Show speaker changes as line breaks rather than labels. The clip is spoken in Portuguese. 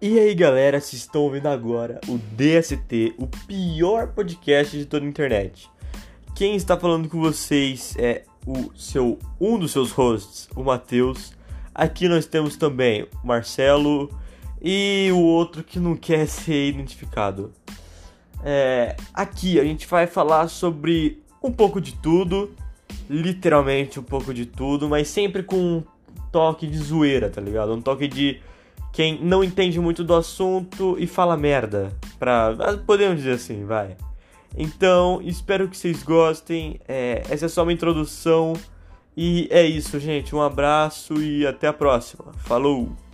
E aí galera, vocês estão ouvindo agora o DST, o pior podcast de toda a internet. Quem está falando com vocês é o seu um dos seus hosts, o Matheus. Aqui nós temos também o Marcelo e o outro que não quer ser identificado. É, aqui a gente vai falar sobre um pouco de tudo, literalmente um pouco de tudo, mas sempre com um toque de zoeira, tá ligado? Um toque de quem não entende muito do assunto e fala merda. Pra. Podemos dizer assim, vai. Então, espero que vocês gostem. É, essa é só uma introdução. E é isso, gente. Um abraço e até a próxima. Falou!